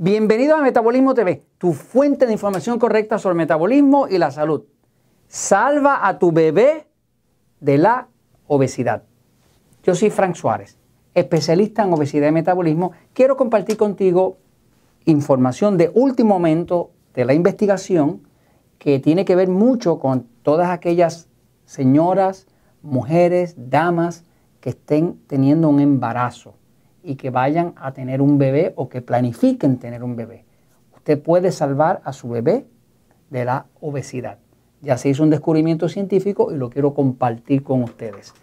Bienvenido a Metabolismo TV, tu fuente de información correcta sobre el metabolismo y la salud. Salva a tu bebé de la obesidad. Yo soy Frank Suárez, especialista en obesidad y metabolismo. Quiero compartir contigo información de último momento de la investigación que tiene que ver mucho con todas aquellas señoras, mujeres, damas que estén teniendo un embarazo y que vayan a tener un bebé o que planifiquen tener un bebé. Usted puede salvar a su bebé de la obesidad. Ya se hizo un descubrimiento científico y lo quiero compartir con ustedes.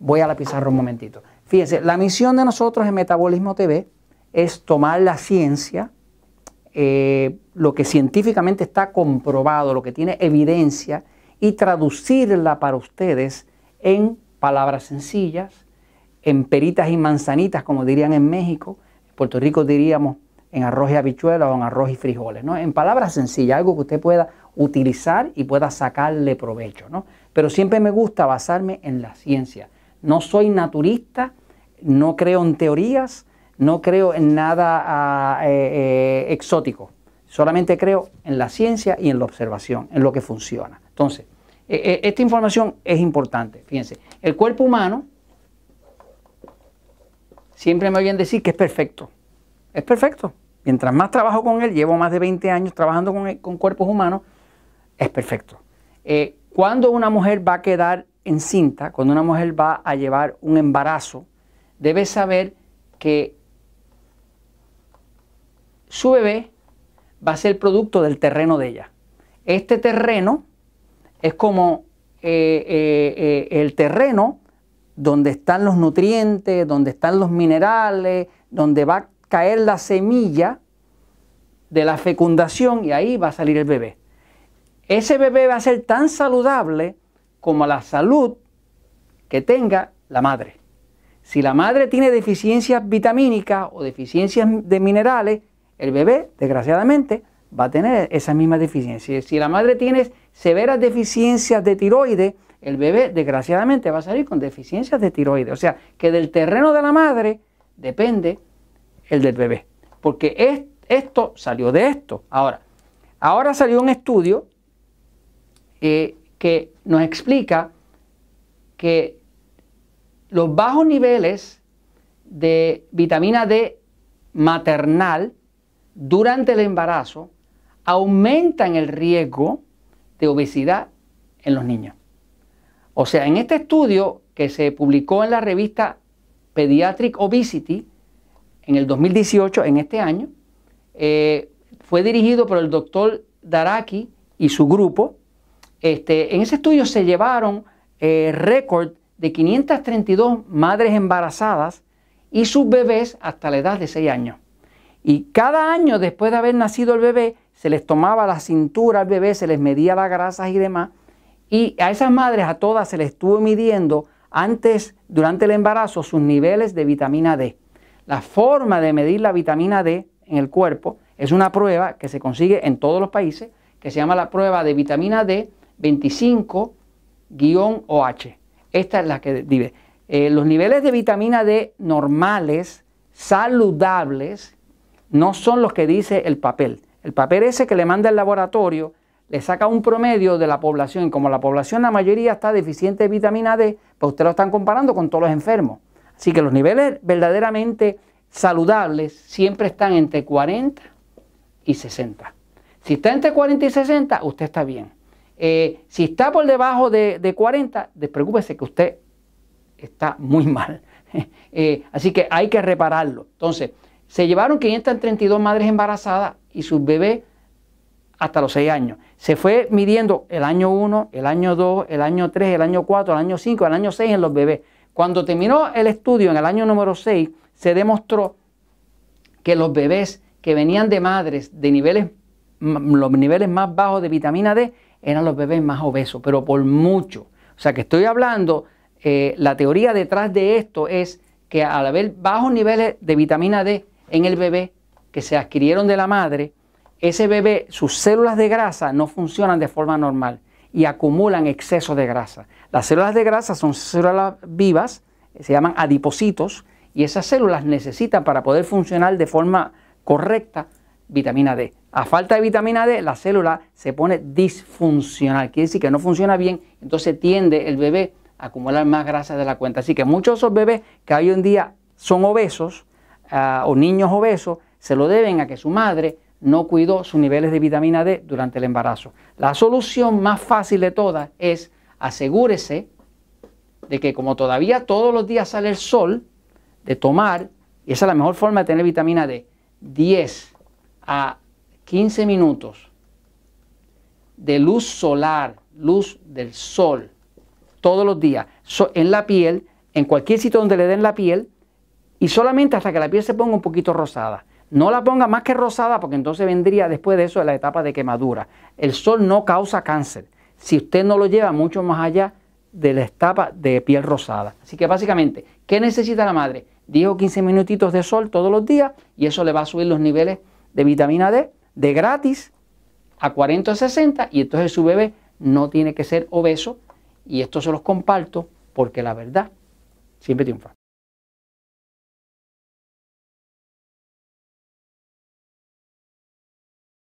Voy a la pizarra un momentito. Fíjense, la misión de nosotros en Metabolismo TV es tomar la ciencia, eh, lo que científicamente está comprobado, lo que tiene evidencia, y traducirla para ustedes en palabras sencillas, en peritas y manzanitas, como dirían en México. En Puerto Rico diríamos en arroz y habichuelas o en arroz y frijoles, ¿no? En palabras sencillas, algo que usted pueda utilizar y pueda sacarle provecho, ¿no? Pero siempre me gusta basarme en la ciencia. No soy naturista, no creo en teorías, no creo en nada ah, eh, eh, exótico. Solamente creo en la ciencia y en la observación, en lo que funciona. Entonces, eh, esta información es importante. Fíjense, el cuerpo humano siempre me oyen decir que es perfecto. Es perfecto. Mientras más trabajo con él, llevo más de 20 años trabajando con, cuerpos humanos, es perfecto. Eh, cuando una mujer va a quedar encinta, cuando una mujer va a llevar un embarazo, debe saber que su bebé va a ser producto del terreno de ella. Este terreno es como eh, eh, el terreno donde están los nutrientes, donde están los minerales, donde va a caer la semilla de la fecundación y ahí va a salir el bebé. Ese bebé va a ser tan saludable como la salud que tenga la madre. Si la madre tiene deficiencias vitamínicas o deficiencias de minerales, el bebé, desgraciadamente, va a tener esas mismas deficiencias. Si la madre tiene severas deficiencias de tiroides, el bebé desgraciadamente va a salir con deficiencias de tiroides. O sea, que del terreno de la madre depende el del bebé. Porque esto salió de esto. Ahora, ahora salió un estudio eh, que nos explica que los bajos niveles de vitamina D maternal durante el embarazo aumentan el riesgo de obesidad en los niños. O sea, en este estudio que se publicó en la revista Pediatric Obesity en el 2018, en este año, eh, fue dirigido por el doctor Daraki y su grupo. Este, en ese estudio se llevaron eh, récord de 532 madres embarazadas y sus bebés hasta la edad de 6 años. Y cada año después de haber nacido el bebé, se les tomaba la cintura al bebé, se les medía las grasas y demás, y a esas madres, a todas, se les estuvo midiendo antes, durante el embarazo, sus niveles de vitamina D. La forma de medir la vitamina D en el cuerpo es una prueba que se consigue en todos los países, que se llama la prueba de vitamina D 25-OH. Esta es la que dice. Eh, los niveles de vitamina D normales, saludables, no son los que dice el papel. El papel ese que le manda el laboratorio le saca un promedio de la población, como la población la mayoría está deficiente de vitamina D, pues usted lo están comparando con todos los enfermos. Así que los niveles verdaderamente saludables siempre están entre 40 y 60. Si está entre 40 y 60, usted está bien. Eh, si está por debajo de, 40, despreocúpese que usted está muy mal. Eh, así que hay que repararlo. Entonces, se llevaron 532 madres embarazadas y sus bebés hasta los 6 años. Se fue midiendo el año 1, el año 2, el año 3, el año 4, el año 5, el año 6 en los bebés. Cuando terminó el estudio en el año número 6, se demostró que los bebés que venían de madres de niveles, los niveles más bajos de vitamina D eran los bebés más obesos, pero por mucho. O sea que estoy hablando, eh, la teoría detrás de esto es que al haber bajos niveles de vitamina D en el bebé que se adquirieron de la madre, ese bebé, sus células de grasa no funcionan de forma normal y acumulan exceso de grasa. Las células de grasa son células vivas, se llaman adipocitos, y esas células necesitan para poder funcionar de forma correcta vitamina D. A falta de vitamina D, la célula se pone disfuncional, quiere decir que no funciona bien, entonces tiende el bebé a acumular más grasa de la cuenta. Así que muchos de esos bebés que hoy en día son obesos ah, o niños obesos, se lo deben a que su madre no cuidó sus niveles de vitamina D durante el embarazo. La solución más fácil de todas es asegúrese de que como todavía todos los días sale el sol, de tomar, y esa es la mejor forma de tener vitamina D, 10 a 15 minutos de luz solar, luz del sol, todos los días, en la piel, en cualquier sitio donde le den la piel, y solamente hasta que la piel se ponga un poquito rosada. No la ponga más que rosada porque entonces vendría después de eso la etapa de quemadura. El sol no causa cáncer si usted no lo lleva mucho más allá de la etapa de piel rosada. Así que básicamente, ¿qué necesita la madre? 10 o 15 minutitos de sol todos los días y eso le va a subir los niveles de vitamina D de gratis a 40 o 60 y entonces su bebé no tiene que ser obeso y esto se los comparto porque la verdad siempre triunfa.